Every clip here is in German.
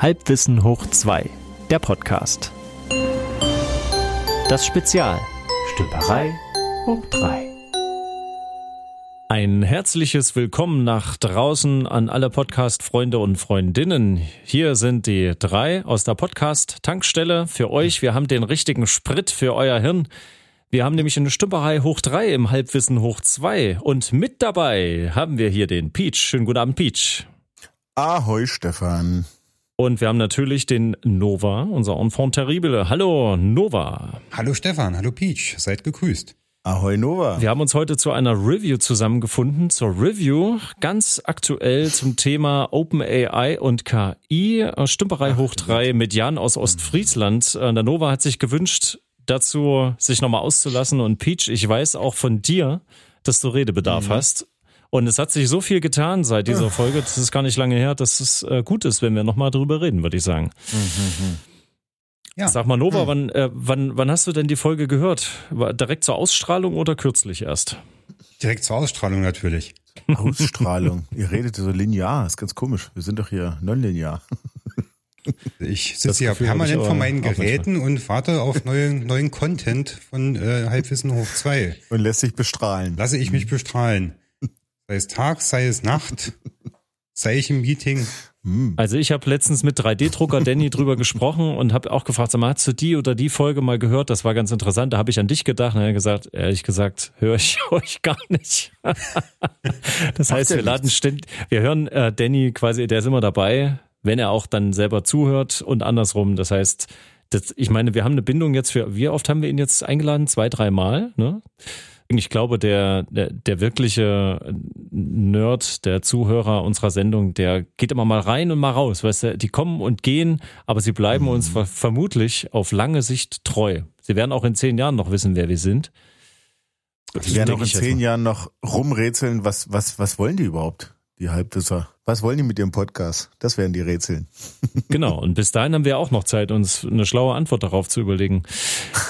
Halbwissen hoch 2, der Podcast. Das Spezial. Stümperei hoch 3. Ein herzliches Willkommen nach draußen an alle Podcast-Freunde und Freundinnen. Hier sind die drei aus der Podcast-Tankstelle für euch. Wir haben den richtigen Sprit für euer Hirn. Wir haben nämlich eine Stümperei hoch 3 im Halbwissen hoch 2. Und mit dabei haben wir hier den Peach. Schönen guten Abend, Peach. Ahoi, Stefan. Und wir haben natürlich den Nova, unser Enfant terrible. Hallo, Nova. Hallo Stefan, hallo Peach, seid gegrüßt. Ahoi Nova. Wir haben uns heute zu einer Review zusammengefunden, zur Review ganz aktuell zum Thema OpenAI und KI, Stümperei hoch drei mit Jan aus Ostfriesland. Äh, der Nova hat sich gewünscht, dazu sich nochmal auszulassen und Peach, ich weiß auch von dir, dass du Redebedarf mhm. hast. Und es hat sich so viel getan seit dieser Folge, das ist gar nicht lange her, dass es äh, gut ist, wenn wir nochmal drüber reden, würde ich sagen. Mhm. Ja. Sag mal, Nova, mhm. wann, äh, wann, wann hast du denn die Folge gehört? War direkt zur Ausstrahlung oder kürzlich erst? Direkt zur Ausstrahlung natürlich. Ausstrahlung. Ihr redet so linear, ist ganz komisch. Wir sind doch hier nonlinear. Ich sitze ja permanent vor meinen Geräten und warte auf neuen, neuen Content von äh, Halbwissen hoch 2. Und lässt sich bestrahlen. Lasse ich mich bestrahlen. Sei es Tag, sei es Nacht, sei ich im Meeting. Hm. Also ich habe letztens mit 3D-Drucker Danny drüber gesprochen und habe auch gefragt, sag mal, hast du die oder die Folge mal gehört? Das war ganz interessant. Da habe ich an dich gedacht und er hat gesagt, ehrlich gesagt, höre ich euch gar nicht. das heißt, wir laden ständig, wir hören äh, Danny quasi, der ist immer dabei, wenn er auch dann selber zuhört und andersrum. Das heißt, das, ich meine, wir haben eine Bindung jetzt für, wie oft haben wir ihn jetzt eingeladen? Zwei, drei Mal, ne? Ich glaube, der, der, der wirkliche Nerd, der Zuhörer unserer Sendung, der geht immer mal rein und mal raus. Weißt du, die kommen und gehen, aber sie bleiben mhm. uns ver vermutlich auf lange Sicht treu. Sie werden auch in zehn Jahren noch wissen, wer wir sind. Sie werden auch in zehn Jahren noch rumrätseln, was, was, was wollen die überhaupt? die Halbwisser. Was wollen die mit ihrem Podcast? Das wären die Rätseln. Genau, und bis dahin haben wir auch noch Zeit, uns eine schlaue Antwort darauf zu überlegen.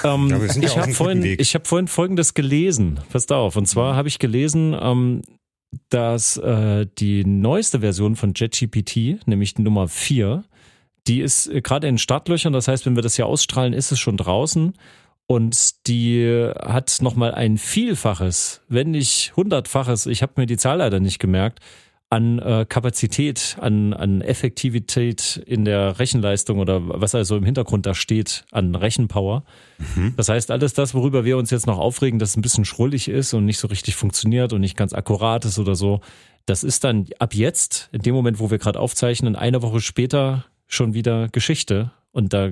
Ähm, ja, ich habe vorhin, ich hab vorhin Folgendes gelesen. Passt auf. Und zwar mhm. habe ich gelesen, ähm, dass äh, die neueste Version von JetGPT, nämlich die Nummer 4, die ist äh, gerade in Startlöchern. Das heißt, wenn wir das hier ausstrahlen, ist es schon draußen. Und die hat nochmal ein Vielfaches, wenn nicht Hundertfaches, ich habe mir die Zahl leider nicht gemerkt, an äh, Kapazität, an, an Effektivität in der Rechenleistung oder was also im Hintergrund da steht an Rechenpower. Mhm. Das heißt, alles das, worüber wir uns jetzt noch aufregen, dass es ein bisschen schrullig ist und nicht so richtig funktioniert und nicht ganz akkurat ist oder so, das ist dann ab jetzt, in dem Moment, wo wir gerade aufzeichnen, eine Woche später schon wieder Geschichte. Und da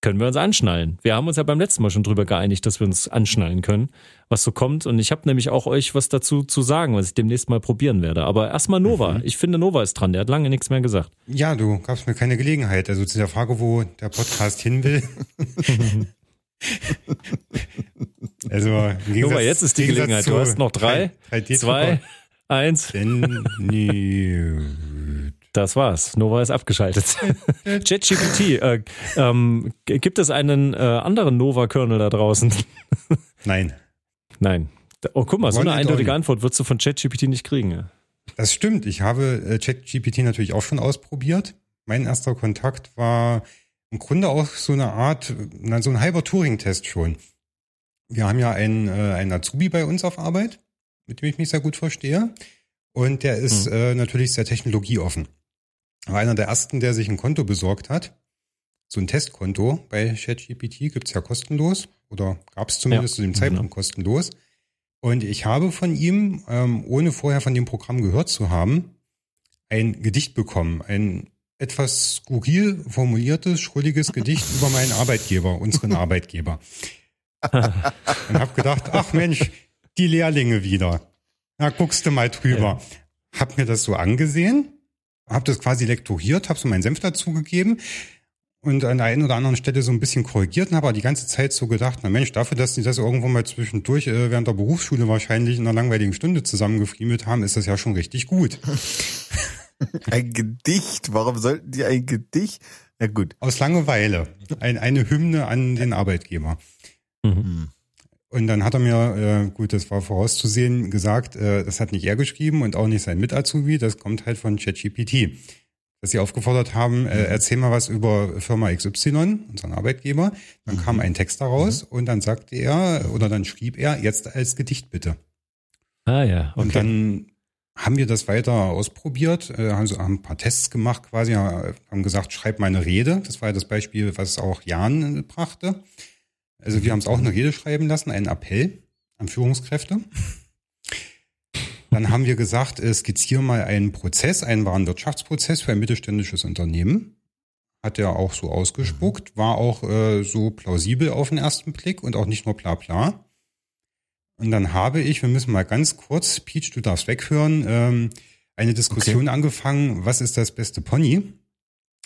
können wir uns anschnallen. Wir haben uns ja beim letzten Mal schon drüber geeinigt, dass wir uns anschnallen können, was so kommt. Und ich habe nämlich auch euch was dazu zu sagen, was ich demnächst mal probieren werde. Aber erstmal Nova. Mhm. Ich finde, Nova ist dran. Der hat lange nichts mehr gesagt. Ja, du gabst mir keine Gelegenheit. Also zu der Frage, wo der Podcast hin will. also, Nova, jetzt ist die Gelegenheit. Du hast noch drei, zwei, eins. Das war's. Nova ist abgeschaltet. ChatGPT. Äh, ähm, gibt es einen äh, anderen Nova-Kernel da draußen? Nein. Nein. Oh, guck mal, so eine eindeutige Antwort würdest du von ChatGPT nicht kriegen. Ja. Das stimmt. Ich habe äh, ChatGPT natürlich auch schon ausprobiert. Mein erster Kontakt war im Grunde auch so eine Art, na, so ein halber Turing-Test schon. Wir haben ja einen, äh, einen Azubi bei uns auf Arbeit, mit dem ich mich sehr gut verstehe. Und der ist hm. äh, natürlich sehr technologieoffen war einer der ersten, der sich ein Konto besorgt hat. So ein Testkonto bei ChatGPT gibt's ja kostenlos oder gab es zumindest ja. zu dem. Zeitpunkt kostenlos. Und ich habe von ihm, ähm, ohne vorher von dem Programm gehört zu haben, ein Gedicht bekommen, ein etwas skurril formuliertes, schrulliges Gedicht über meinen Arbeitgeber, unseren Arbeitgeber. Und habe gedacht, ach Mensch, die Lehrlinge wieder. Na, guckst du mal drüber. Ja. Hab mir das so angesehen habe das quasi lektoriert, habe so meinen Senf dazugegeben und an der einen oder anderen Stelle so ein bisschen korrigiert und habe aber die ganze Zeit so gedacht, na Mensch, dafür, dass die das irgendwo mal zwischendurch äh, während der Berufsschule wahrscheinlich in einer langweiligen Stunde zusammengefriemelt haben, ist das ja schon richtig gut. ein Gedicht? Warum sollten die ein Gedicht? Na gut. Aus Langeweile. Ein, eine Hymne an den Arbeitgeber. Mhm. Und dann hat er mir, äh, gut, das war vorauszusehen, gesagt, äh, das hat nicht er geschrieben und auch nicht sein Mit-Azubi, das kommt halt von ChatGPT. dass sie aufgefordert haben, äh, mhm. erzähl mal was über Firma XY, unseren Arbeitgeber. Dann mhm. kam ein Text daraus mhm. und dann sagte er oder dann schrieb er, jetzt als Gedicht bitte. Ah ja. Okay. Und dann haben wir das weiter ausprobiert, äh, also haben ein paar Tests gemacht quasi, haben gesagt, schreib mal eine Rede. Das war ja das Beispiel, was auch Jan brachte. Also wir haben es auch eine Rede schreiben lassen, einen Appell an Führungskräfte. Dann haben wir gesagt, äh, skizziere mal einen Prozess, einen wahren Wirtschaftsprozess für ein mittelständisches Unternehmen. Hat er auch so ausgespuckt, war auch äh, so plausibel auf den ersten Blick und auch nicht nur bla bla. Und dann habe ich, wir müssen mal ganz kurz, Peach, du darfst weghören, ähm, eine Diskussion okay. angefangen, was ist das beste Pony?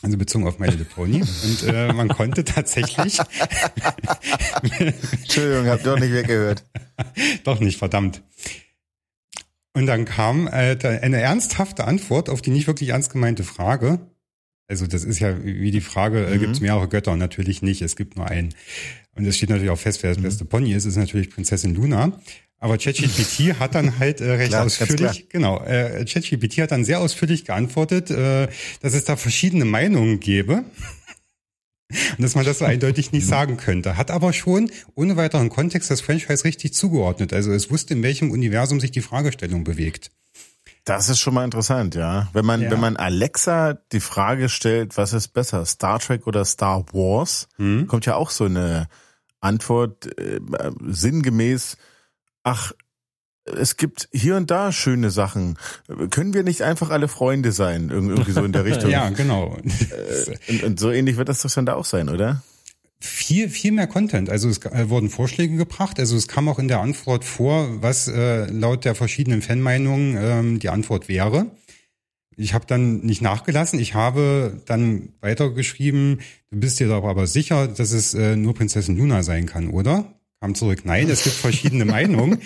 Also bezogen auf My Little Pony. Und äh, man konnte tatsächlich. Entschuldigung, ihr auch nicht weggehört. Doch nicht, verdammt. Und dann kam äh, eine ernsthafte Antwort auf die nicht wirklich ernst gemeinte Frage. Also das ist ja wie die Frage, äh, mhm. gibt es mehrere Götter? Natürlich nicht, es gibt nur einen. Und es steht natürlich auch fest, wer das mhm. beste Pony ist, ist natürlich Prinzessin Luna. Aber ChatGPT hat dann halt äh, recht klar, ausführlich, genau, äh, ChatGPT hat dann sehr ausführlich geantwortet, äh, dass es da verschiedene Meinungen gäbe. Und dass man das so eindeutig nicht mhm. sagen könnte. Hat aber schon ohne weiteren Kontext das Franchise richtig zugeordnet. Also es wusste, in welchem Universum sich die Fragestellung bewegt. Das ist schon mal interessant, ja. Wenn man, ja. wenn man Alexa die Frage stellt, was ist besser, Star Trek oder Star Wars, hm. kommt ja auch so eine Antwort äh, sinngemäß, ach, es gibt hier und da schöne Sachen. Können wir nicht einfach alle Freunde sein? Irgendwie so in der Richtung. ja, genau. Äh, und, und, so ähnlich wird das doch dann da auch sein, oder? Viel, viel mehr Content. Also es äh, wurden Vorschläge gebracht. Also es kam auch in der Antwort vor, was äh, laut der verschiedenen Fanmeinungen ähm, die Antwort wäre. Ich habe dann nicht nachgelassen. Ich habe dann weitergeschrieben, du bist dir doch aber sicher, dass es äh, nur Prinzessin Luna sein kann, oder? Kam zurück, nein, es gibt verschiedene Meinungen.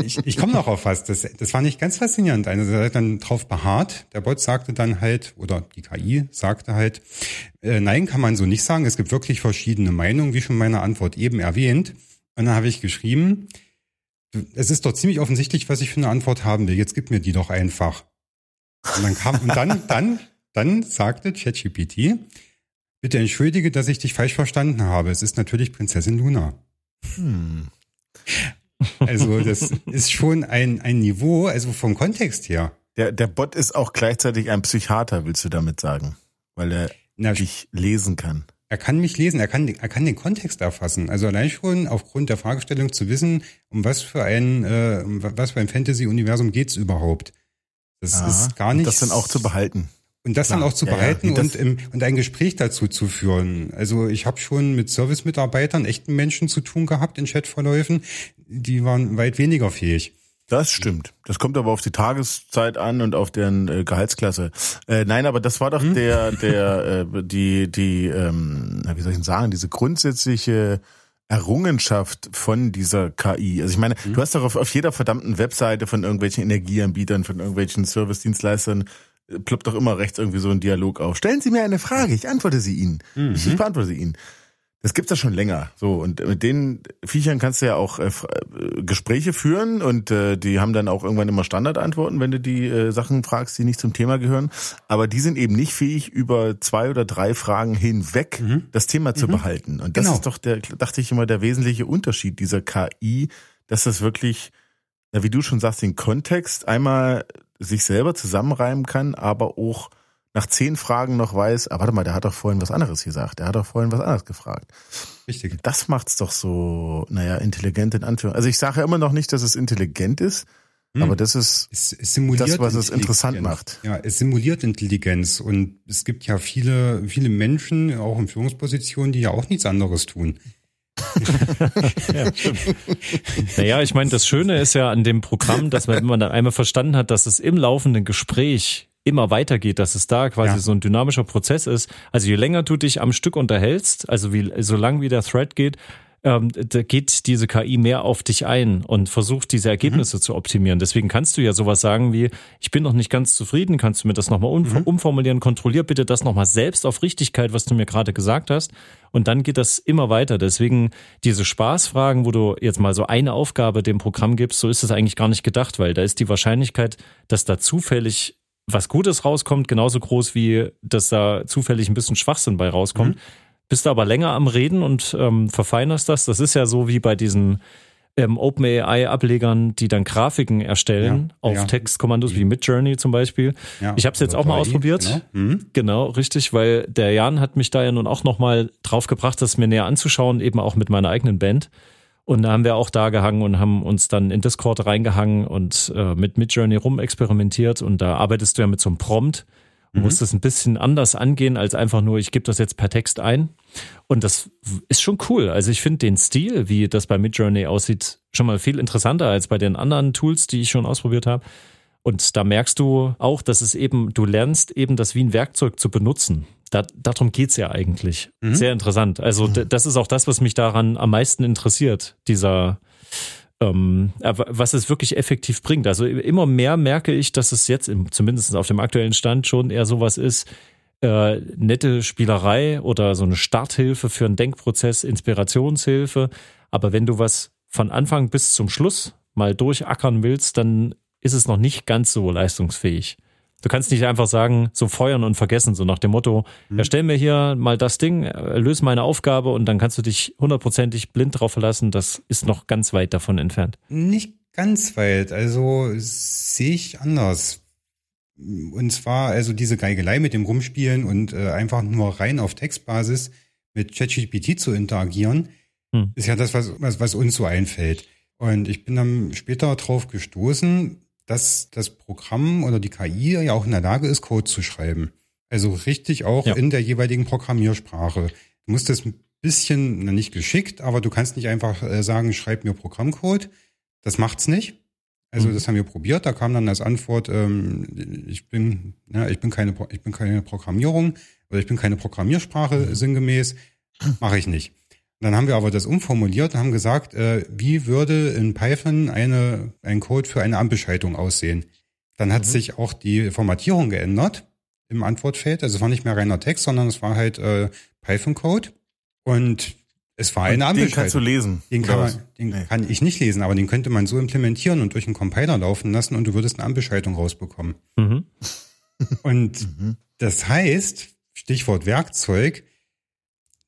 Ich, ich komme noch auf was. Das, das war nicht ganz faszinierend. Also er hat dann drauf beharrt. Der Bot sagte dann halt, oder die KI sagte halt, äh, nein, kann man so nicht sagen. Es gibt wirklich verschiedene Meinungen, wie schon meine Antwort eben erwähnt. Und dann habe ich geschrieben, es ist doch ziemlich offensichtlich, was ich für eine Antwort haben will. Jetzt gib mir die doch einfach. Und dann kam, und dann, dann, dann sagte ChatGPT, bitte entschuldige, dass ich dich falsch verstanden habe. Es ist natürlich Prinzessin Luna. Hm. Also das ist schon ein, ein Niveau, also vom Kontext her. Der, der Bot ist auch gleichzeitig ein Psychiater, willst du damit sagen? Weil er Na, dich lesen kann. Er kann mich lesen, er kann, er kann den Kontext erfassen. Also allein schon aufgrund der Fragestellung zu wissen, um was für ein, äh, um was für ein Fantasy-Universum geht's überhaupt. Das Aha, ist gar nicht. Das dann auch zu behalten. Und das Klar, dann auch zu behalten ja, ja. und, im, und ein Gespräch dazu zu führen. Also ich habe schon mit Service-Mitarbeitern, echten Menschen zu tun gehabt in Chatverläufen, die waren weit weniger fähig. Das stimmt. Das kommt aber auf die Tageszeit an und auf deren äh, Gehaltsklasse. Äh, nein, aber das war doch hm? der, der, äh, die, die, ähm, wie soll ich denn sagen, diese grundsätzliche Errungenschaft von dieser KI. Also ich meine, mhm. du hast doch auf, auf jeder verdammten Webseite von irgendwelchen Energieanbietern, von irgendwelchen Service-Dienstleistern ploppt doch immer rechts irgendwie so ein Dialog auf. Stellen Sie mir eine Frage, ich antworte sie Ihnen. Mhm. Ich, beantworte sie Ihnen. Das gibt's ja schon länger. So und mit den Viechern kannst du ja auch äh, äh, Gespräche führen und äh, die haben dann auch irgendwann immer Standardantworten, wenn du die äh, Sachen fragst, die nicht zum Thema gehören. Aber die sind eben nicht fähig, über zwei oder drei Fragen hinweg mhm. das Thema zu mhm. behalten. Und das genau. ist doch der, dachte ich immer, der wesentliche Unterschied dieser KI, dass das wirklich, ja, wie du schon sagst, den Kontext einmal sich selber zusammenreimen kann, aber auch nach zehn Fragen noch weiß, ah, warte mal, der hat doch vorhin was anderes gesagt, der hat doch vorhin was anderes gefragt. Richtig. Das macht's doch so, naja, intelligent in Anführungszeichen. Also ich sage ja immer noch nicht, dass es intelligent ist, hm. aber das ist es, es das, was es interessant macht. Ja, es simuliert Intelligenz und es gibt ja viele, viele Menschen, auch in Führungspositionen, die ja auch nichts anderes tun. Ja. Naja, ich meine, das Schöne ist ja an dem Programm, dass man, wenn man dann einmal verstanden hat, dass es im laufenden Gespräch immer weitergeht, dass es da quasi ja. so ein dynamischer Prozess ist. Also je länger du dich am Stück unterhältst, also wie so lang wie der Thread geht, ähm, da geht diese KI mehr auf dich ein und versucht diese Ergebnisse mhm. zu optimieren. Deswegen kannst du ja sowas sagen wie, ich bin noch nicht ganz zufrieden, kannst du mir das nochmal um, mhm. umformulieren, kontrollier bitte das nochmal selbst auf Richtigkeit, was du mir gerade gesagt hast. Und dann geht das immer weiter. Deswegen diese Spaßfragen, wo du jetzt mal so eine Aufgabe dem Programm gibst, so ist es eigentlich gar nicht gedacht, weil da ist die Wahrscheinlichkeit, dass da zufällig was Gutes rauskommt, genauso groß wie dass da zufällig ein bisschen Schwachsinn bei rauskommt. Mhm. Bist du aber länger am Reden und ähm, verfeinerst das. Das ist ja so wie bei diesen ähm, OpenAI-Ablegern, die dann Grafiken erstellen ja, auf ja. Textkommandos wie Midjourney zum Beispiel. Ja, ich habe es jetzt auch mal ausprobiert. Genau. Mhm. genau. richtig, weil der Jan hat mich da ja nun auch nochmal drauf gebracht, das mir näher anzuschauen, eben auch mit meiner eigenen Band. Und da haben wir auch da gehangen und haben uns dann in Discord reingehangen und äh, mit Midjourney rumexperimentiert. Und da arbeitest du ja mit so einem Prompt und mhm. musst es ein bisschen anders angehen, als einfach nur, ich gebe das jetzt per Text ein. Und das ist schon cool. Also ich finde den Stil, wie das bei Midjourney aussieht, schon mal viel interessanter als bei den anderen Tools, die ich schon ausprobiert habe. Und da merkst du auch, dass es eben, du lernst eben das wie ein Werkzeug zu benutzen. Da, darum geht's ja eigentlich. Mhm. Sehr interessant. Also mhm. das ist auch das, was mich daran am meisten interessiert, dieser, ähm, was es wirklich effektiv bringt. Also immer mehr merke ich, dass es jetzt, im, zumindest auf dem aktuellen Stand, schon eher sowas ist, äh, nette Spielerei oder so eine Starthilfe für einen Denkprozess, Inspirationshilfe. Aber wenn du was von Anfang bis zum Schluss mal durchackern willst, dann ist es noch nicht ganz so leistungsfähig. Du kannst nicht einfach sagen, so feuern und vergessen, so nach dem Motto, mhm. erstell mir hier mal das Ding, löse meine Aufgabe und dann kannst du dich hundertprozentig blind drauf verlassen. Das ist noch ganz weit davon entfernt. Nicht ganz weit, also sehe ich anders. Und zwar also diese Geigelei mit dem Rumspielen und äh, einfach nur rein auf Textbasis mit ChatGPT zu interagieren, hm. ist ja das, was, was, was uns so einfällt. Und ich bin dann später drauf gestoßen, dass das Programm oder die KI ja auch in der Lage ist, Code zu schreiben. Also richtig auch ja. in der jeweiligen Programmiersprache. Du musst das ein bisschen, na, nicht geschickt, aber du kannst nicht einfach äh, sagen, schreib mir Programmcode. Das macht's nicht. Also mhm. das haben wir probiert. Da kam dann als Antwort, ähm, ich bin, ja, ich bin keine, ich bin keine Programmierung oder ich bin keine Programmiersprache mhm. sinngemäß, mache ich nicht. Dann haben wir aber das umformuliert und haben gesagt, äh, wie würde in Python eine, ein Code für eine Ampelschaltung aussehen? Dann hat mhm. sich auch die Formatierung geändert im Antwortfeld. Also es war nicht mehr reiner Text, sondern es war halt äh, Python-Code. Und es war eine Ampelschaltung. Den kannst du lesen. Den, kann, man, den nee. kann ich nicht lesen, aber den könnte man so implementieren und durch einen Compiler laufen lassen und du würdest eine Ampelschaltung rausbekommen. Mhm. Und mhm. das heißt, Stichwort Werkzeug,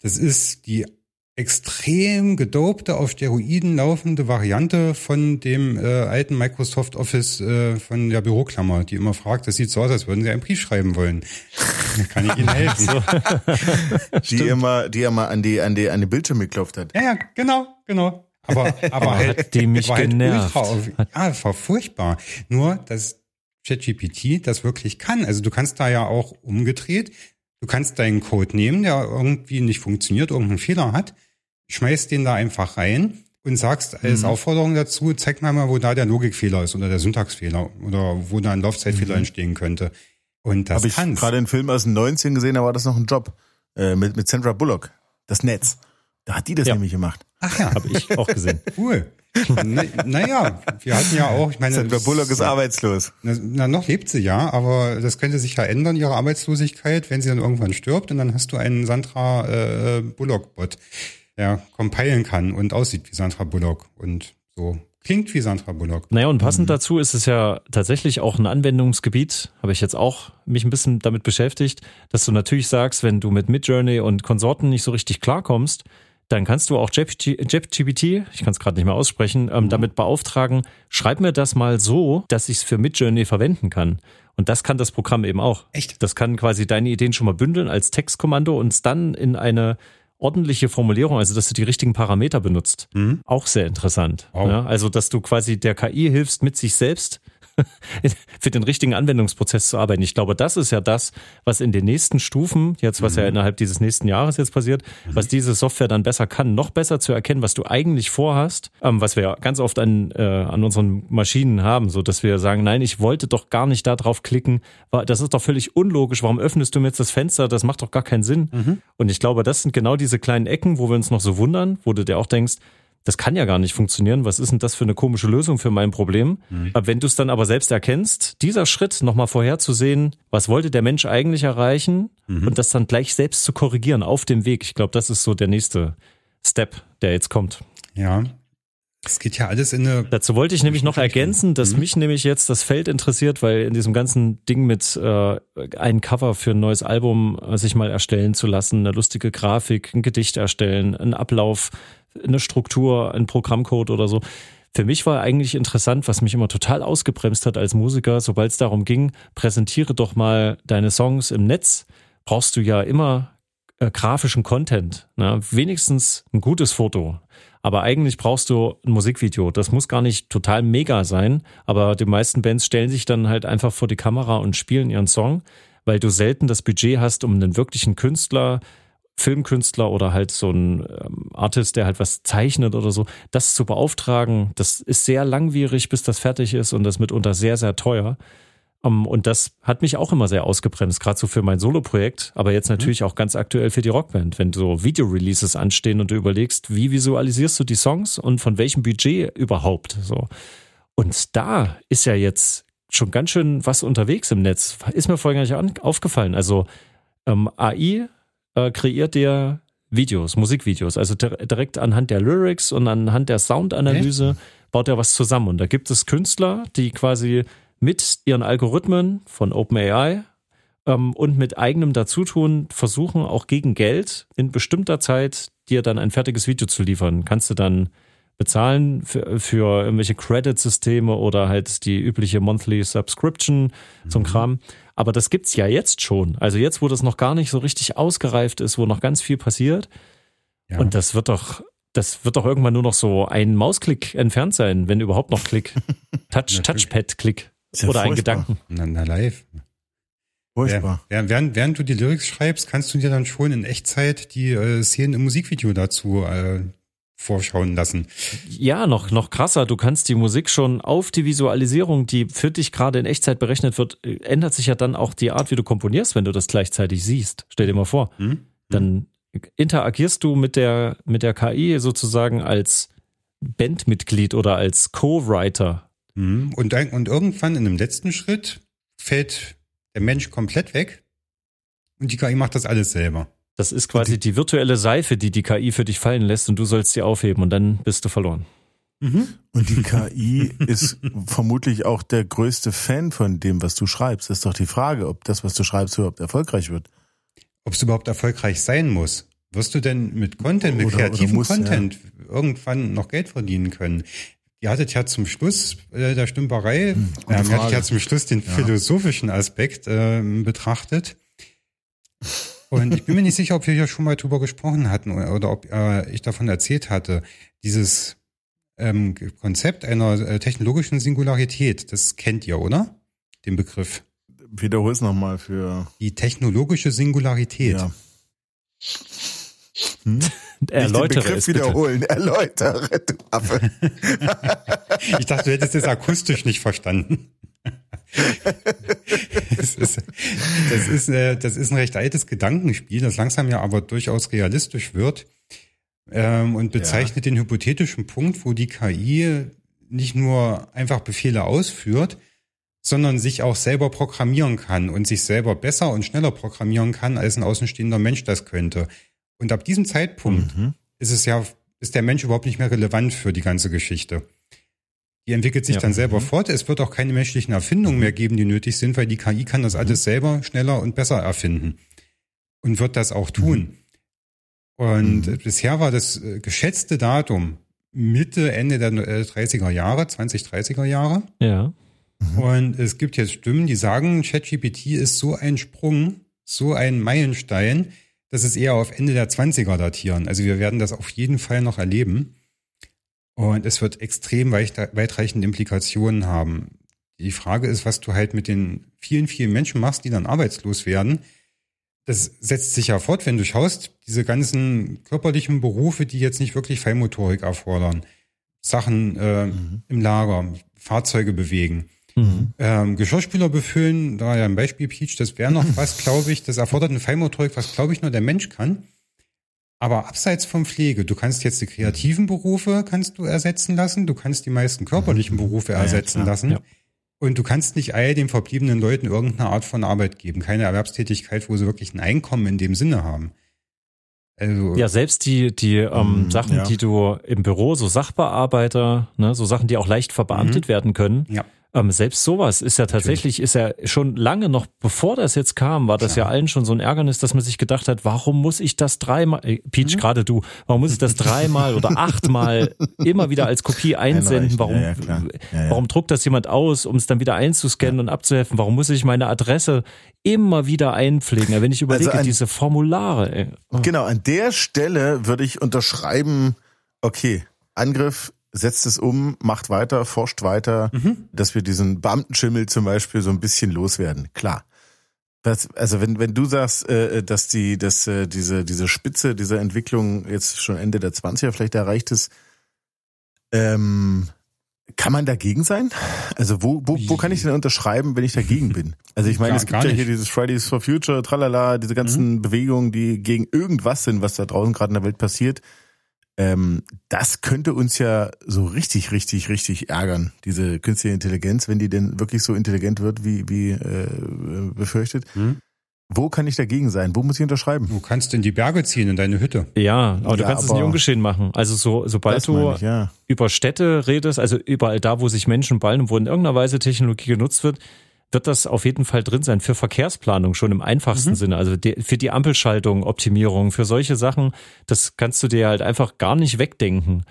das ist die extrem gedopte, auf Steroiden laufende Variante von dem äh, alten Microsoft Office äh, von der Büroklammer, die immer fragt, das sieht so aus, als würden sie einen Brief schreiben wollen. Kann ich Ihnen helfen? die immer, die immer an die, an die, an die Bildschirme geklopft hat. Ja, ja, genau, genau. Aber, aber halt, hat die mich halt genervt. Ultra, ja, das war furchtbar. Nur, dass ChatGPT das wirklich kann. Also du kannst da ja auch umgedreht, du kannst deinen Code nehmen, der irgendwie nicht funktioniert, irgendeinen Fehler hat, schmeißt den da einfach rein und sagst als mhm. Aufforderung dazu, zeig mal mal, wo da der Logikfehler ist oder der Syntaxfehler oder wo da ein Laufzeitfehler mhm. entstehen könnte. Und das Habe ich gerade einen Film aus den 19 gesehen, da war das noch ein Job äh, mit, mit Sandra Bullock, das Netz. Da hat die das ja. nämlich gemacht. Ach ja. Habe ich auch gesehen. cool. Na, naja, wir hatten ja auch, ich meine. Sandra Bullock ist arbeitslos. Na, na, noch lebt sie ja, aber das könnte sich ja ändern, ihre Arbeitslosigkeit, wenn sie dann irgendwann stirbt und dann hast du einen Sandra äh, Bullock-Bot der compilen kann und aussieht wie Sandra Bullock und so klingt wie Sandra Bullock. Naja, und passend mhm. dazu ist es ja tatsächlich auch ein Anwendungsgebiet, habe ich jetzt auch mich ein bisschen damit beschäftigt, dass du natürlich sagst, wenn du mit Midjourney und Konsorten nicht so richtig klarkommst, dann kannst du auch JetGPT, ich kann es gerade nicht mehr aussprechen, ähm, mhm. damit beauftragen, schreib mir das mal so, dass ich es für Midjourney verwenden kann. Und das kann das Programm eben auch. Echt? Das kann quasi deine Ideen schon mal bündeln als Textkommando und es dann in eine ordentliche Formulierung, also dass du die richtigen Parameter benutzt. Mhm. Auch sehr interessant. Wow. Ja, also, dass du quasi der KI hilfst, mit sich selbst für den richtigen Anwendungsprozess zu arbeiten. Ich glaube, das ist ja das, was in den nächsten Stufen, jetzt was mhm. ja innerhalb dieses nächsten Jahres jetzt passiert, mhm. was diese Software dann besser kann, noch besser zu erkennen, was du eigentlich vorhast, ähm, was wir ja ganz oft an, äh, an unseren Maschinen haben, so dass wir sagen, nein, ich wollte doch gar nicht da drauf klicken, das ist doch völlig unlogisch, warum öffnest du mir jetzt das Fenster, das macht doch gar keinen Sinn. Mhm. Und ich glaube, das sind genau diese kleinen Ecken, wo wir uns noch so wundern, wo du dir auch denkst, das kann ja gar nicht funktionieren. Was ist denn das für eine komische Lösung für mein Problem? Mhm. Wenn du es dann aber selbst erkennst, dieser Schritt nochmal vorherzusehen, was wollte der Mensch eigentlich erreichen mhm. und das dann gleich selbst zu korrigieren auf dem Weg. Ich glaube, das ist so der nächste Step, der jetzt kommt. Ja. Es geht ja alles in eine. Dazu wollte ich nämlich noch ergänzen, dass mhm. mich nämlich jetzt das Feld interessiert, weil in diesem ganzen Ding mit äh, ein Cover für ein neues Album äh, sich mal erstellen zu lassen, eine lustige Grafik, ein Gedicht erstellen, ein Ablauf, eine Struktur, ein Programmcode oder so. Für mich war eigentlich interessant, was mich immer total ausgebremst hat als Musiker, sobald es darum ging, präsentiere doch mal deine Songs im Netz, brauchst du ja immer äh, grafischen Content. Ne? Wenigstens ein gutes Foto. Aber eigentlich brauchst du ein Musikvideo. Das muss gar nicht total mega sein, aber die meisten Bands stellen sich dann halt einfach vor die Kamera und spielen ihren Song, weil du selten das Budget hast, um einen wirklichen Künstler, Filmkünstler oder halt so ein ähm, Artist, der halt was zeichnet oder so, das zu beauftragen. Das ist sehr langwierig, bis das fertig ist und das mitunter sehr, sehr teuer. Um, und das hat mich auch immer sehr ausgebremst, gerade so für mein Solo-Projekt, aber jetzt mhm. natürlich mhm. auch ganz aktuell für die Rockband. Wenn so Video-Releases anstehen und du überlegst, wie visualisierst du die Songs und von welchem Budget überhaupt so. Und da ist ja jetzt schon ganz schön was unterwegs im Netz. Ist mir vorher gar nicht aufgefallen. Also ähm, AI äh, kreiert dir Videos, Musikvideos, also direkt anhand der Lyrics und anhand der Soundanalyse baut er was zusammen. Und da gibt es Künstler, die quasi mit ihren Algorithmen von OpenAI ähm, und mit eigenem Dazutun versuchen, auch gegen Geld in bestimmter Zeit dir dann ein fertiges Video zu liefern. Kannst du dann bezahlen für, für irgendwelche Credit-Systeme oder halt die übliche Monthly Subscription zum mhm. Kram. Aber das gibt's ja jetzt schon. Also jetzt, wo das noch gar nicht so richtig ausgereift ist, wo noch ganz viel passiert. Ja. Und das wird doch, das wird doch irgendwann nur noch so ein Mausklick entfernt sein, wenn überhaupt noch Klick. Touch, Touchpad-Klick. Ja Oder ein Gedanken. Na, na live. Furchtbar. Ja, während, während du die Lyrics schreibst, kannst du dir dann schon in Echtzeit die äh, Szenen im Musikvideo dazu äh, vorschauen lassen. Ja, noch, noch krasser. Du kannst die Musik schon auf die Visualisierung, die für dich gerade in Echtzeit berechnet wird, äh, ändert sich ja dann auch die Art, wie du komponierst, wenn du das gleichzeitig siehst. Stell dir mal vor. Hm? Dann interagierst du mit der, mit der KI sozusagen als Bandmitglied oder als Co-Writer Mhm. Und, und irgendwann in einem letzten Schritt fällt der Mensch komplett weg und die KI macht das alles selber. Das ist quasi die, die, virtuelle Seife, die die KI für dich fallen lässt und du sollst sie aufheben und dann bist du verloren. Mhm. Und die KI ist vermutlich auch der größte Fan von dem, was du schreibst. Das ist doch die Frage, ob das, was du schreibst, überhaupt erfolgreich wird. Ob es überhaupt erfolgreich sein muss. Wirst du denn mit Content, mit oder, kreativem oder muss, Content ja. irgendwann noch Geld verdienen können? Ihr hattet ja zum Schluss äh, der Stümperei, hm, äh, ihr hattet ja zum Schluss den ja. philosophischen Aspekt äh, betrachtet. Und ich bin mir nicht sicher, ob wir ja schon mal drüber gesprochen hatten oder, oder ob äh, ich davon erzählt hatte. Dieses ähm, Konzept einer äh, technologischen Singularität, das kennt ihr, oder? Den Begriff. Wiederhol es nochmal für. Die technologische Singularität. Ja. Hm? Erläutere Begriff es wiederholen. Bitte. Erläutere, du Affe. ich dachte, du hättest es akustisch nicht verstanden. das, ist, das, ist, das ist ein recht altes Gedankenspiel, das langsam ja aber durchaus realistisch wird ähm, und bezeichnet ja. den hypothetischen Punkt, wo die KI nicht nur einfach Befehle ausführt, sondern sich auch selber programmieren kann und sich selber besser und schneller programmieren kann, als ein außenstehender Mensch das könnte. Und ab diesem Zeitpunkt mhm. ist es ja, ist der Mensch überhaupt nicht mehr relevant für die ganze Geschichte. Die entwickelt sich ja. dann selber mhm. fort. Es wird auch keine menschlichen Erfindungen mhm. mehr geben, die nötig sind, weil die KI kann das mhm. alles selber schneller und besser erfinden. Und wird das auch tun. Mhm. Und mhm. bisher war das äh, geschätzte Datum Mitte, Ende der 30er äh, Jahre, 20, 30er Jahre. Ja. Und es gibt jetzt Stimmen, die sagen, ChatGPT ist so ein Sprung, so ein Meilenstein, das ist eher auf Ende der 20er datieren. Also wir werden das auf jeden Fall noch erleben. Und es wird extrem weitreichende Implikationen haben. Die Frage ist, was du halt mit den vielen, vielen Menschen machst, die dann arbeitslos werden. Das setzt sich ja fort, wenn du schaust, diese ganzen körperlichen Berufe, die jetzt nicht wirklich Feinmotorik erfordern. Sachen äh, mhm. im Lager, Fahrzeuge bewegen. Mhm. Ähm, Geschirrspüler befüllen, da ja ein Beispiel Peach, das wäre noch was, glaube ich, das erfordert eine Feinmotorik, was, glaube ich, nur der Mensch kann. Aber abseits von Pflege, du kannst jetzt die kreativen Berufe kannst du ersetzen lassen, du kannst die meisten körperlichen mhm. Berufe ersetzen ja, lassen. Ja. Und du kannst nicht all den verbliebenen Leuten irgendeine Art von Arbeit geben, keine Erwerbstätigkeit, wo sie wirklich ein Einkommen in dem Sinne haben. Also, ja, selbst die, die ähm, mhm, Sachen, ja. die du im Büro, so Sachbearbeiter, ne, so Sachen, die auch leicht verbeamtet mhm. werden können, ja. Ähm, selbst sowas ist ja tatsächlich, ist ja schon lange noch, bevor das jetzt kam, war das Klar. ja allen schon so ein Ärgernis, dass man sich gedacht hat, warum muss ich das dreimal, äh, Peach, mhm. gerade du, warum muss ich das dreimal oder achtmal immer wieder als Kopie einsenden? Warum, ja, ja, ja, warum druckt das jemand aus, um es dann wieder einzuscannen und abzuhelfen? Warum muss ich meine Adresse immer wieder einpflegen? Wenn ich überlege, also an, diese Formulare. Ey. Oh. Genau, an der Stelle würde ich unterschreiben, okay, Angriff setzt es um, macht weiter, forscht weiter, mhm. dass wir diesen Beamtenschimmel zum Beispiel so ein bisschen loswerden. Klar. Das, also wenn wenn du sagst, äh, dass die dass äh, diese diese Spitze dieser Entwicklung jetzt schon Ende der 20er vielleicht erreicht ist, ähm, kann man dagegen sein? Also wo, wo, wo kann ich denn unterschreiben, wenn ich dagegen bin? Also ich meine, gar, es gibt ja hier dieses Fridays for Future, tralala, diese ganzen mhm. Bewegungen, die gegen irgendwas sind, was da draußen gerade in der Welt passiert. Ähm, das könnte uns ja so richtig, richtig, richtig ärgern, diese künstliche Intelligenz, wenn die denn wirklich so intelligent wird, wie, wie äh, befürchtet. Hm? Wo kann ich dagegen sein? Wo muss ich unterschreiben? Du kannst in die Berge ziehen, in deine Hütte. Ja, aber ja, du kannst aber es nicht ungeschehen machen. Also so, sobald du ich, ja. über Städte redest, also überall da, wo sich Menschen ballen und wo in irgendeiner Weise Technologie genutzt wird, wird das auf jeden Fall drin sein für Verkehrsplanung schon im einfachsten mhm. Sinne. Also die, für die Ampelschaltung, Optimierung, für solche Sachen, das kannst du dir halt einfach gar nicht wegdenken.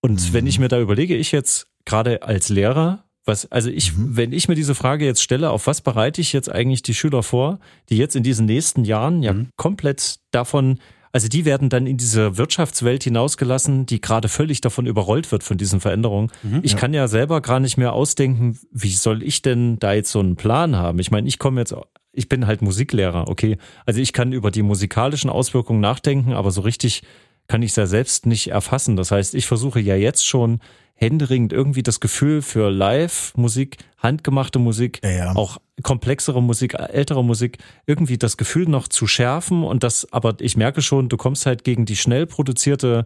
Und mhm. wenn ich mir da überlege, ich jetzt gerade als Lehrer, was, also ich, mhm. wenn ich mir diese Frage jetzt stelle, auf was bereite ich jetzt eigentlich die Schüler vor, die jetzt in diesen nächsten Jahren ja mhm. komplett davon also die werden dann in diese Wirtschaftswelt hinausgelassen, die gerade völlig davon überrollt wird von diesen Veränderungen. Mhm, ich ja. kann ja selber gar nicht mehr ausdenken, wie soll ich denn da jetzt so einen Plan haben? Ich meine, ich komme jetzt, ich bin halt Musiklehrer, okay. Also ich kann über die musikalischen Auswirkungen nachdenken, aber so richtig kann ich es ja selbst nicht erfassen. Das heißt, ich versuche ja jetzt schon händeringend irgendwie das Gefühl für Live-Musik, handgemachte Musik, ja, ja. auch komplexere Musik, ältere Musik, irgendwie das Gefühl noch zu schärfen und das, aber ich merke schon, du kommst halt gegen die schnell produzierte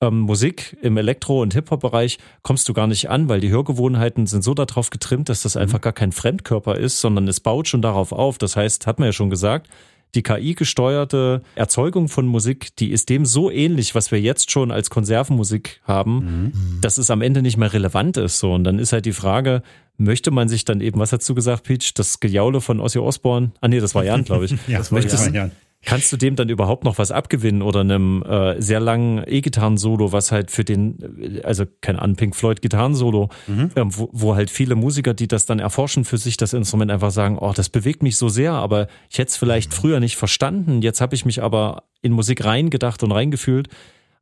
ähm, Musik im Elektro- und Hip-Hop-Bereich kommst du gar nicht an, weil die Hörgewohnheiten sind so darauf getrimmt, dass das mhm. einfach gar kein Fremdkörper ist, sondern es baut schon darauf auf. Das heißt, hat man ja schon gesagt, die KI-gesteuerte Erzeugung von Musik, die ist dem so ähnlich, was wir jetzt schon als Konservenmusik haben, mhm. dass es am Ende nicht mehr relevant ist. So. Und dann ist halt die Frage, möchte man sich dann eben, was hast du gesagt, Peach, das Gejaule von Ossi Osborne? Ah nee, das war Jan, glaube ich. ja, das war Jan. Kannst du dem dann überhaupt noch was abgewinnen oder einem äh, sehr langen E-Gitarren-Solo, was halt für den, also kein Ahnung, Pink Floyd Gitarren-Solo, mhm. ähm, wo, wo halt viele Musiker, die das dann erforschen für sich, das Instrument einfach sagen, oh, das bewegt mich so sehr, aber ich hätte es vielleicht früher nicht verstanden, jetzt habe ich mich aber in Musik reingedacht und reingefühlt.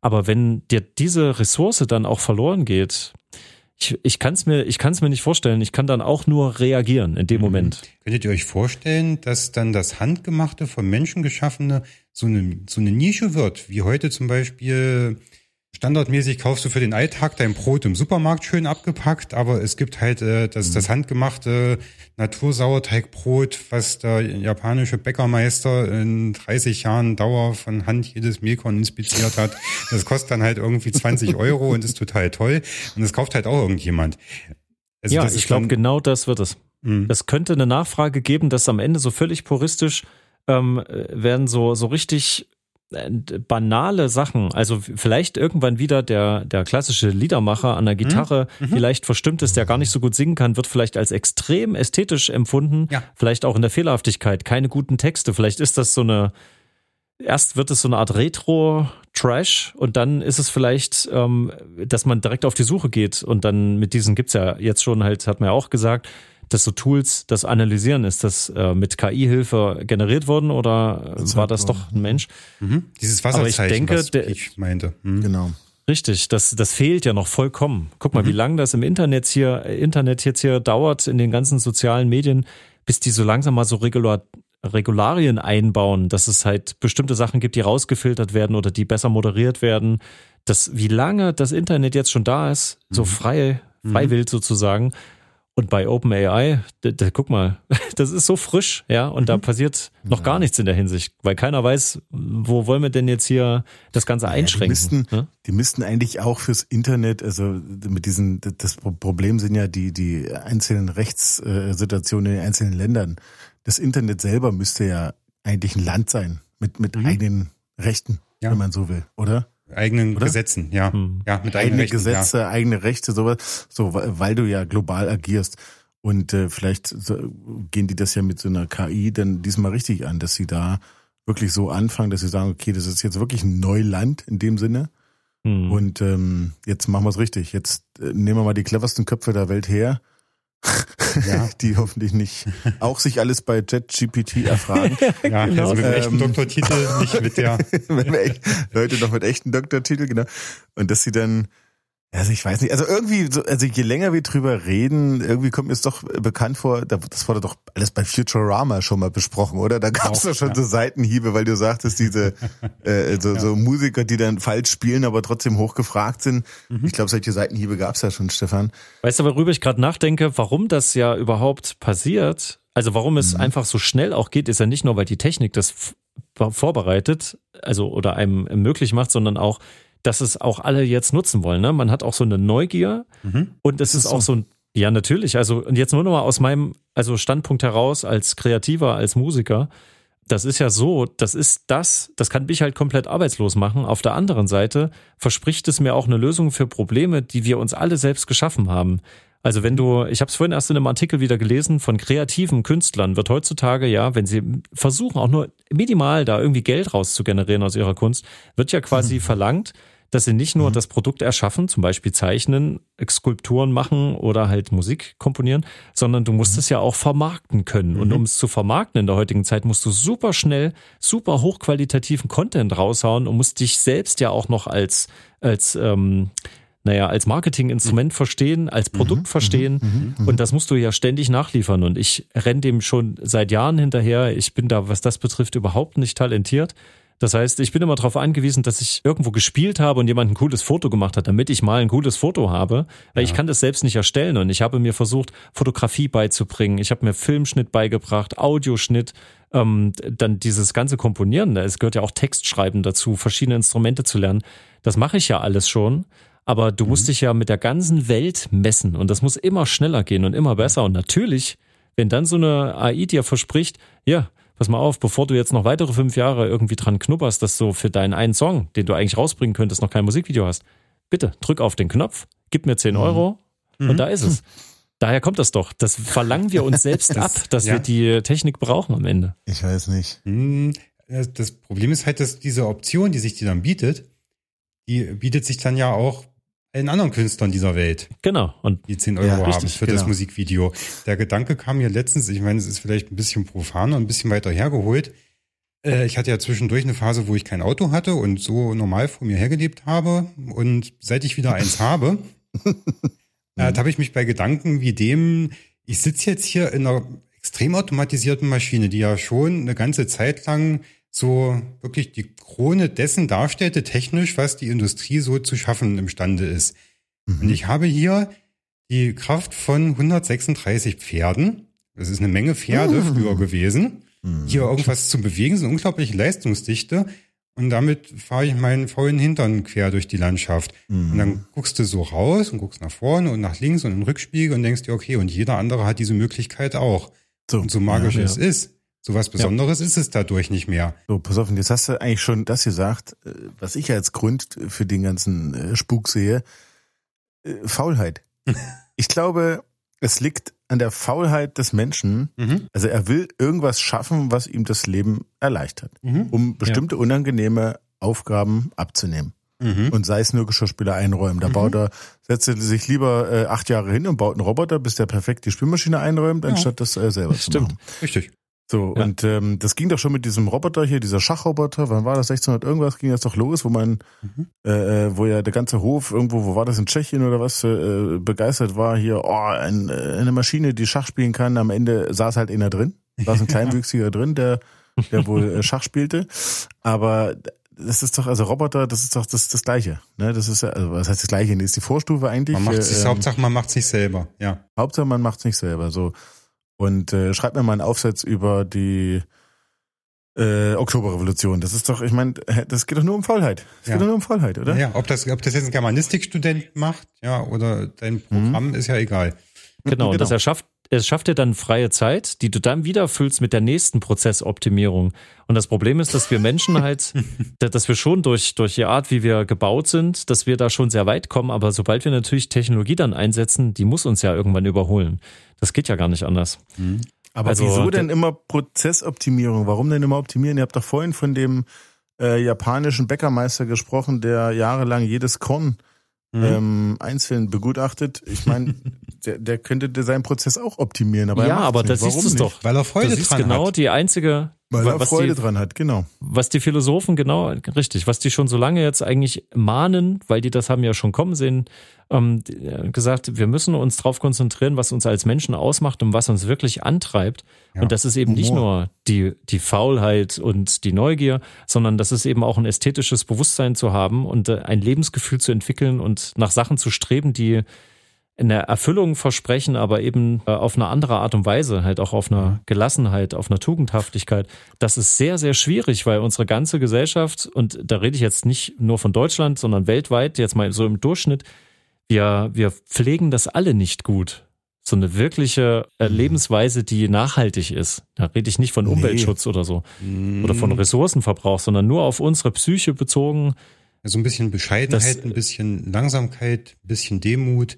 Aber wenn dir diese Ressource dann auch verloren geht, ich, ich kann es mir, ich kann es mir nicht vorstellen. Ich kann dann auch nur reagieren in dem mhm. Moment. Könntet ihr euch vorstellen, dass dann das Handgemachte vom Menschen geschaffene so eine, so eine Nische wird, wie heute zum Beispiel Standardmäßig kaufst du für den Alltag dein Brot im Supermarkt schön abgepackt, aber es gibt halt äh, das, das mhm. handgemachte Natursauerteigbrot, was der japanische Bäckermeister in 30 Jahren Dauer von Hand jedes Mehlkorn inspiziert hat. Das kostet dann halt irgendwie 20 Euro und ist total toll. Und das kauft halt auch irgendjemand. Also ja, ich glaube, genau das wird es. Mhm. Es könnte eine Nachfrage geben, dass am Ende so völlig puristisch ähm, werden so, so richtig äh, banale Sachen, also vielleicht irgendwann wieder der, der klassische Liedermacher an der mhm. Gitarre, mhm. vielleicht verstimmt ist, der gar nicht so gut singen kann, wird vielleicht als extrem ästhetisch empfunden, ja. vielleicht auch in der Fehlerhaftigkeit, keine guten Texte, vielleicht ist das so eine, erst wird es so eine Art Retro-Trash und dann ist es vielleicht, ähm, dass man direkt auf die Suche geht und dann mit diesen gibt's ja jetzt schon halt, hat man ja auch gesagt, dass so Tools das analysieren, ist das äh, mit KI-Hilfe generiert worden oder das war das doch ein Mensch? Mhm. Dieses Wasserzeichen, Aber ich denke, was ich meinte. Mhm. Genau. Richtig, das, das fehlt ja noch vollkommen. Guck mal, mhm. wie lange das im Internet hier, Internet jetzt hier dauert, in den ganzen sozialen Medien, bis die so langsam mal so regular, Regularien einbauen, dass es halt bestimmte Sachen gibt, die rausgefiltert werden oder die besser moderiert werden. Das, wie lange das Internet jetzt schon da ist, so mhm. frei, freiwillig mhm. sozusagen, und bei OpenAI, da, da, guck mal, das ist so frisch, ja, und mhm. da passiert noch ja. gar nichts in der Hinsicht, weil keiner weiß, wo wollen wir denn jetzt hier das Ganze einschränken. Ja, die, müssten, ja? die müssten eigentlich auch fürs Internet, also mit diesen, das Problem sind ja die, die einzelnen Rechtssituationen in den einzelnen Ländern. Das Internet selber müsste ja eigentlich ein Land sein mit, mit mhm. eigenen Rechten. ja. wenn man so will, oder? Eigenen oder? Gesetzen, ja. Hm. Ja, mit eigenen eigene Rechten, Gesetze, ja. eigene Rechte, sowas, so, weil du ja global agierst. Und äh, vielleicht so, gehen die das ja mit so einer KI dann diesmal richtig an, dass sie da wirklich so anfangen, dass sie sagen, okay, das ist jetzt wirklich ein Neuland in dem Sinne. Hm. Und ähm, jetzt machen wir es richtig. Jetzt äh, nehmen wir mal die cleversten Köpfe der Welt her ja. die hoffentlich nicht auch sich alles bei JetGPT erfragen. ja, genau. also mit einem echten ähm, Doktortitel, nicht mit der. Leute noch mit echten Doktortitel, genau. Und dass sie dann also ich weiß nicht, also irgendwie, so, also je länger wir drüber reden, irgendwie kommt mir es doch bekannt vor, das wurde doch alles bei Futurama schon mal besprochen, oder? Da gab es doch schon ja. so Seitenhiebe, weil du sagtest, diese äh, so, ja. so Musiker, die dann falsch spielen, aber trotzdem hochgefragt sind. Mhm. Ich glaube, solche Seitenhiebe gab es ja schon, Stefan. Weißt du, worüber ich gerade nachdenke, warum das ja überhaupt passiert? Also warum es mhm. einfach so schnell auch geht, ist ja nicht nur, weil die Technik das vorbereitet, also oder einem möglich macht, sondern auch, dass es auch alle jetzt nutzen wollen. Ne? Man hat auch so eine Neugier mhm. und es ist, ist auch so ein, ja natürlich, also und jetzt nur noch mal aus meinem also Standpunkt heraus als Kreativer, als Musiker, das ist ja so, das ist das, das kann mich halt komplett arbeitslos machen. Auf der anderen Seite verspricht es mir auch eine Lösung für Probleme, die wir uns alle selbst geschaffen haben. Also wenn du, ich habe es vorhin erst in einem Artikel wieder gelesen, von kreativen Künstlern wird heutzutage ja, wenn sie versuchen auch nur minimal da irgendwie Geld rauszugenerieren aus ihrer Kunst, wird ja quasi mhm. verlangt, dass sie nicht nur mhm. das Produkt erschaffen, zum Beispiel zeichnen, Skulpturen machen oder halt Musik komponieren, sondern du musst mhm. es ja auch vermarkten können. Mhm. Und um es zu vermarkten in der heutigen Zeit, musst du super schnell, super hochqualitativen Content raushauen und musst dich selbst ja auch noch als, als ähm, naja, als Marketinginstrument verstehen, als Produkt mhm, verstehen. Mhm, mhm, und das musst du ja ständig nachliefern. Und ich renne dem schon seit Jahren hinterher. Ich bin da, was das betrifft, überhaupt nicht talentiert. Das heißt, ich bin immer darauf angewiesen, dass ich irgendwo gespielt habe und jemand ein cooles Foto gemacht hat, damit ich mal ein cooles Foto habe. Weil ja. ich kann das selbst nicht erstellen und ich habe mir versucht, Fotografie beizubringen. Ich habe mir Filmschnitt beigebracht, Audioschnitt, ähm, dann dieses ganze Komponieren. Es gehört ja auch Textschreiben dazu, verschiedene Instrumente zu lernen. Das mache ich ja alles schon. Aber du mhm. musst dich ja mit der ganzen Welt messen und das muss immer schneller gehen und immer besser. Und natürlich, wenn dann so eine AI dir verspricht, ja, pass mal auf, bevor du jetzt noch weitere fünf Jahre irgendwie dran knupperst, dass du für deinen einen Song, den du eigentlich rausbringen könntest, noch kein Musikvideo hast, bitte drück auf den Knopf, gib mir 10 mhm. Euro mhm. und da ist es. Daher kommt das doch. Das verlangen wir uns selbst das, ab, dass ja. wir die Technik brauchen am Ende. Ich weiß nicht. Hm, das Problem ist halt, dass diese Option, die sich dir dann bietet, die bietet sich dann ja auch allen anderen Künstlern dieser Welt. Genau. Und die 10 Euro ja, richtig, haben für genau. das Musikvideo. Der Gedanke kam mir letztens, ich meine, es ist vielleicht ein bisschen profan und ein bisschen weiter hergeholt. Äh, ich hatte ja zwischendurch eine Phase, wo ich kein Auto hatte und so normal vor mir hergelebt habe. Und seit ich wieder eins habe, äh, habe ich mich bei Gedanken wie dem, ich sitze jetzt hier in einer extrem automatisierten Maschine, die ja schon eine ganze Zeit lang so wirklich die Krone dessen darstellte, technisch, was die Industrie so zu schaffen imstande ist. Mhm. Und ich habe hier die Kraft von 136 Pferden. Das ist eine Menge Pferde mhm. früher gewesen. Mhm. Hier irgendwas zu bewegen, so eine unglaubliche Leistungsdichte. Und damit fahre ich meinen faulen Hintern quer durch die Landschaft. Mhm. Und dann guckst du so raus und guckst nach vorne und nach links und in den Rückspiegel und denkst dir, okay, und jeder andere hat diese Möglichkeit auch. So, und so magisch ja, ja. es ist, so was Besonderes ja. ist es dadurch nicht mehr. So, pass auf, und jetzt hast du eigentlich schon das gesagt, äh, was ich als Grund für den ganzen äh, Spuk sehe. Äh, Faulheit. ich glaube, es liegt an der Faulheit des Menschen. Mhm. Also er will irgendwas schaffen, was ihm das Leben erleichtert, mhm. um bestimmte ja. unangenehme Aufgaben abzunehmen. Mhm. Und sei es nur Geschirrspüler einräumen. Da mhm. baut er, setzt er sich lieber äh, acht Jahre hin und baut einen Roboter, bis der perfekt die Spülmaschine einräumt, anstatt ja. das äh, selber zu machen. Richtig. So, ja. und ähm, das ging doch schon mit diesem Roboter hier, dieser Schachroboter, wann war das, 1600 irgendwas, ging das doch los, wo man, mhm. äh, äh, wo ja der ganze Hof irgendwo, wo war das, in Tschechien oder was, äh, begeistert war, hier, oh, ein, äh, eine Maschine, die Schach spielen kann, am Ende saß halt einer drin, saß ein Kleinwüchsiger drin, der, der wohl äh, Schach spielte, aber das ist doch, also Roboter, das ist doch das, das Gleiche. Ne? Das ist ja, also was heißt das Gleiche? Das ist die Vorstufe eigentlich. Man macht sich, ähm, Hauptsache man macht sich selber, ja. Hauptsache man macht sich selber, so. Und äh, schreib mir mal einen Aufsatz über die äh, Oktoberrevolution. Das ist doch, ich meine, das geht doch nur um Faulheit. Es ja. geht doch nur um Faulheit, oder? Ja, ob das, ob das jetzt ein Germanistikstudent macht, ja, oder dein Programm mhm. ist ja egal. Genau, genau. das erschafft, es schafft dir dann freie Zeit, die du dann wieder füllst mit der nächsten Prozessoptimierung. Und das Problem ist, dass wir Menschen halt, dass wir schon durch, durch die Art, wie wir gebaut sind, dass wir da schon sehr weit kommen. Aber sobald wir natürlich Technologie dann einsetzen, die muss uns ja irgendwann überholen. Das geht ja gar nicht anders. Mhm. Aber also, wieso denn immer Prozessoptimierung? Warum denn immer optimieren? Ihr habt doch vorhin von dem äh, japanischen Bäckermeister gesprochen, der jahrelang jedes Korn mhm. ähm, einzeln begutachtet. Ich meine, der, der könnte seinen Prozess auch optimieren, aber ja, aber das ist es doch, weil er Freude das dran genau hat. die einzige weil er Freude die, dran hat, genau. Was die Philosophen, genau, richtig, was die schon so lange jetzt eigentlich mahnen, weil die das haben ja schon kommen sehen, ähm, gesagt, wir müssen uns darauf konzentrieren, was uns als Menschen ausmacht und was uns wirklich antreibt. Ja. Und das ist eben Humor. nicht nur die, die Faulheit und die Neugier, sondern das ist eben auch ein ästhetisches Bewusstsein zu haben und äh, ein Lebensgefühl zu entwickeln und nach Sachen zu streben, die eine Erfüllung versprechen, aber eben äh, auf eine andere Art und Weise, halt auch auf einer Gelassenheit, auf einer Tugendhaftigkeit. Das ist sehr, sehr schwierig, weil unsere ganze Gesellschaft, und da rede ich jetzt nicht nur von Deutschland, sondern weltweit, jetzt mal so im Durchschnitt, wir, wir pflegen das alle nicht gut. So eine wirkliche äh, mhm. Lebensweise, die nachhaltig ist. Da rede ich nicht von Umweltschutz nee. oder so. Oder von mhm. Ressourcenverbrauch, sondern nur auf unsere Psyche bezogen. So also ein bisschen Bescheidenheit, das, ein bisschen Langsamkeit, ein bisschen Demut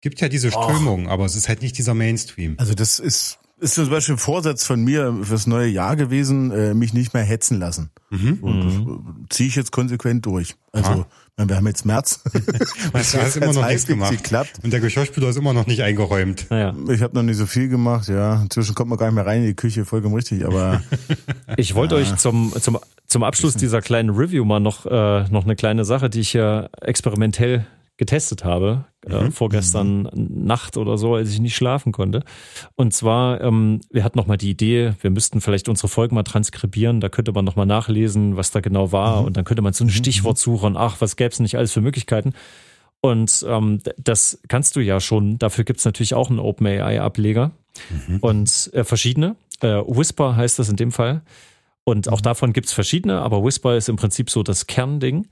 Gibt ja diese Strömung, aber es ist halt nicht dieser Mainstream. Also das ist, ist zum Beispiel ein Vorsatz von mir fürs neue Jahr gewesen, äh, mich nicht mehr hetzen lassen. Mhm. Und mhm. ziehe ich jetzt konsequent durch. Also, ah. wir haben jetzt März. Was du hast immer noch nichts gemacht. Geklappt. Und der Geschirrspüler ist immer noch nicht eingeräumt. Naja. Ich habe noch nicht so viel gemacht, ja. Inzwischen kommt man gar nicht mehr rein in die Küche, vollkommen richtig, aber. ich wollte ja. euch zum, zum, zum Abschluss dieser kleinen Review mal noch, äh, noch eine kleine Sache, die ich hier experimentell getestet habe, äh, mhm. äh, vorgestern mhm. Nacht oder so, als ich nicht schlafen konnte. Und zwar, ähm, wir hatten nochmal die Idee, wir müssten vielleicht unsere Folgen mal transkribieren, da könnte man nochmal nachlesen, was da genau war mhm. und dann könnte man so ein mhm. Stichwort suchen, ach, was gäbe es nicht alles für Möglichkeiten. Und ähm, das kannst du ja schon, dafür gibt's natürlich auch einen OpenAI-Ableger mhm. und äh, verschiedene. Äh, Whisper heißt das in dem Fall. Und auch mhm. davon gibt's verschiedene, aber Whisper ist im Prinzip so das Kernding.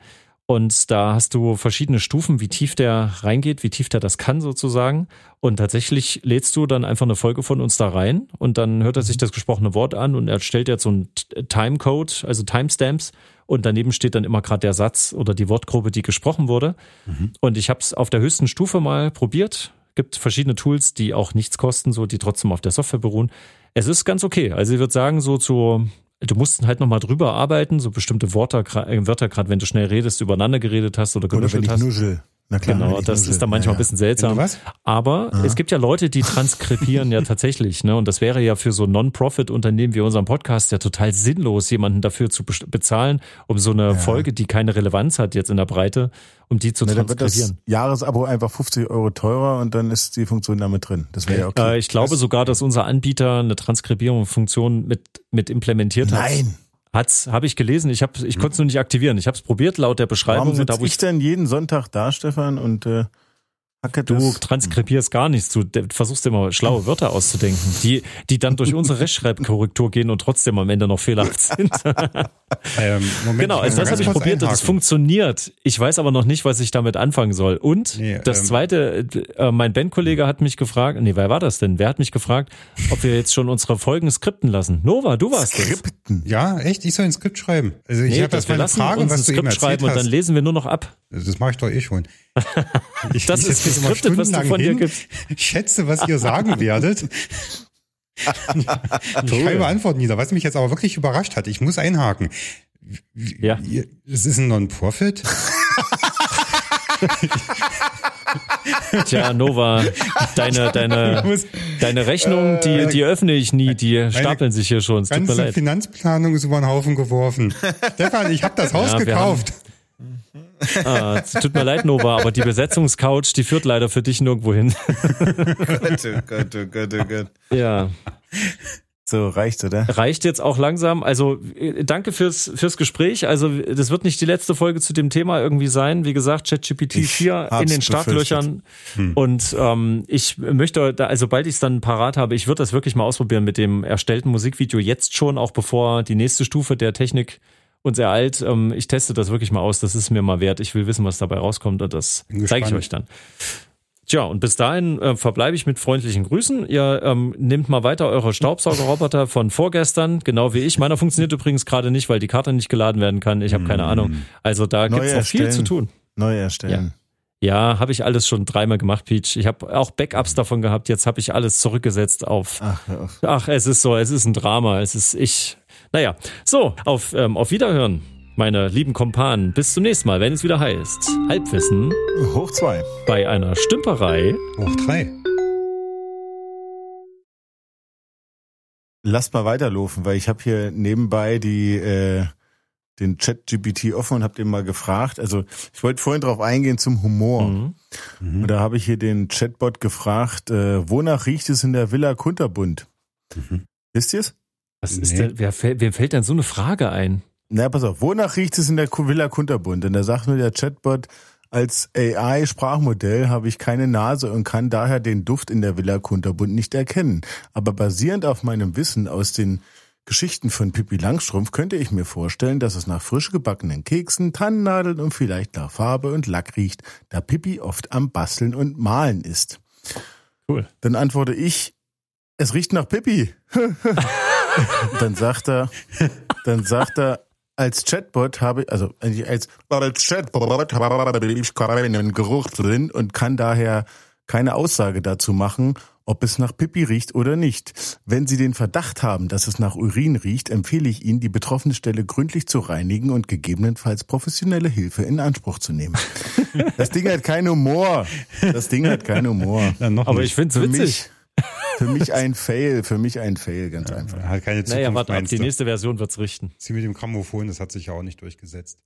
Und da hast du verschiedene Stufen, wie tief der reingeht, wie tief der das kann sozusagen. Und tatsächlich lädst du dann einfach eine Folge von uns da rein und dann hört er sich mhm. das gesprochene Wort an und er stellt jetzt so einen Timecode, also Timestamps und daneben steht dann immer gerade der Satz oder die Wortgruppe, die gesprochen wurde. Mhm. Und ich habe es auf der höchsten Stufe mal probiert. Gibt verschiedene Tools, die auch nichts kosten, so die trotzdem auf der Software beruhen. Es ist ganz okay. Also ich würde sagen, so zu du musst halt nochmal drüber arbeiten, so bestimmte Worte, äh, Wörter, gerade wenn du schnell redest, übereinander geredet hast oder genuschelt oder wenn ich Nuschel. Na klar, genau, das ist dann manchmal ja, ein bisschen seltsam. Aber Aha. es gibt ja Leute, die transkribieren ja tatsächlich, ne? Und das wäre ja für so Non-Profit-Unternehmen wie unseren Podcast ja total sinnlos, jemanden dafür zu bezahlen, um so eine ja. Folge, die keine Relevanz hat jetzt in der Breite, um die zu Na, transkribieren. Dann wird das Jahresabo einfach 50 Euro teurer und dann ist die Funktion damit drin. Das wäre ja okay. Äh, ich glaube sogar, dass unser Anbieter eine Transkribierungsfunktion mit, mit implementiert hat. Nein. Hat's, habe ich gelesen. Ich habe, ich konnte es nur nicht aktivieren. Ich habe es probiert laut der Beschreibung. Warum da, wo ich denn jeden Sonntag da, Stefan, und äh, Du transkribierst gar nichts. Du versuchst immer schlaue Wörter auszudenken, die, die dann durch unsere Rechtschreibkorrektur gehen und trotzdem am Ende noch fehlerhaft sind. ähm, Moment, genau, also das habe ich probiert und es funktioniert. Ich weiß aber noch nicht, was ich damit anfangen soll. Und nee, das ähm, zweite, äh, mein Bandkollege hat mich gefragt, nee, wer war das denn? Wer hat mich gefragt, ob wir jetzt schon unsere Folgen skripten lassen? Nova, du warst Skripten? Das. Ja, echt? Ich soll ein Skript schreiben. Also ich nee, habe das mal Frage, was du Skript schreiben und dann lesen wir nur noch ab. Das mache ich doch eh schon. Ich, das ist geskriptet, was du von dir gibst. Ich schätze, was ihr sagen werdet. ich schreibe Antworten nieder, was mich jetzt aber wirklich überrascht hat. Ich muss einhaken. Ja. Es ist ein Non-Profit. Tja, Nova, deine, deine, deine Rechnung, die, die öffne ich nie, die stapeln sich hier schon. Es tut mir leid. Finanzplanung ist über den Haufen geworfen. Stefan, ich habe das Haus ja, gekauft. Ah, tut mir leid, Nova, aber die Besetzungscouch, die führt leider für dich nirgendwo hin. Gott, oh Gott, oh Gott, oh Gott. Ja. So, reicht, oder? Reicht jetzt auch langsam. Also, äh, danke fürs, fürs Gespräch. Also, das wird nicht die letzte Folge zu dem Thema irgendwie sein. Wie gesagt, ChatGPT 4 in den Startlöchern. Hm. Und ähm, ich möchte, da, also sobald ich es dann parat habe, ich würde das wirklich mal ausprobieren mit dem erstellten Musikvideo jetzt schon, auch bevor die nächste Stufe der Technik und sehr alt. Ähm, ich teste das wirklich mal aus. Das ist mir mal wert. Ich will wissen, was dabei rauskommt und das zeige ich euch dann. Tja, und bis dahin äh, verbleibe ich mit freundlichen Grüßen. Ihr ähm, nehmt mal weiter eure Staubsaugerroboter von vorgestern, genau wie ich. Meiner funktioniert übrigens gerade nicht, weil die Karte nicht geladen werden kann. Ich habe keine mm. Ahnung. Also da gibt es noch viel zu tun. Neu erstellen. Ja. ja habe ich alles schon dreimal gemacht, Peach. Ich habe auch Backups davon gehabt. Jetzt habe ich alles zurückgesetzt auf. Ach, ach, es ist so, es ist ein Drama. Es ist ich. Naja, so, auf, ähm, auf Wiederhören meine lieben Kompanen. Bis zum nächsten Mal, wenn es wieder heißt Halbwissen hoch zwei bei einer Stümperei hoch drei. Lass mal weiterlaufen, weil ich habe hier nebenbei die äh, den Chat GPT offen und habe den mal gefragt. Also ich wollte vorhin drauf eingehen zum Humor. Mhm. Mhm. Und da habe ich hier den Chatbot gefragt, äh, wonach riecht es in der Villa Kunterbund? Mhm. Wisst ihr es? Was ist denn, wer, wer fällt denn so eine Frage ein? Na, pass auf, wonach riecht es in der Villa Kunterbund? Und da sagt mir der Chatbot, als AI-Sprachmodell habe ich keine Nase und kann daher den Duft in der Villa Kunterbund nicht erkennen. Aber basierend auf meinem Wissen aus den Geschichten von Pippi Langstrumpf könnte ich mir vorstellen, dass es nach frisch gebackenen Keksen, Tannennadeln und vielleicht nach Farbe und Lack riecht, da Pippi oft am Basteln und Malen ist. Cool. Dann antworte ich, es riecht nach Pippi. dann sagt er, dann sagt er, als Chatbot habe, also als, als Chatbot habe ich keinen Geruch drin und kann daher keine Aussage dazu machen, ob es nach Pipi riecht oder nicht. Wenn Sie den Verdacht haben, dass es nach Urin riecht, empfehle ich Ihnen, die betroffene Stelle gründlich zu reinigen und gegebenenfalls professionelle Hilfe in Anspruch zu nehmen. Das Ding hat keinen Humor. Das Ding hat keinen Humor. Aber ich finde es witzig. Mich, für mich ein Fail, für mich ein Fail, ganz ja, einfach. Hat keine Zukunft, naja, warte ab, die nächste Version wird's richten. Sie mit dem Grammophon, das hat sich ja auch nicht durchgesetzt.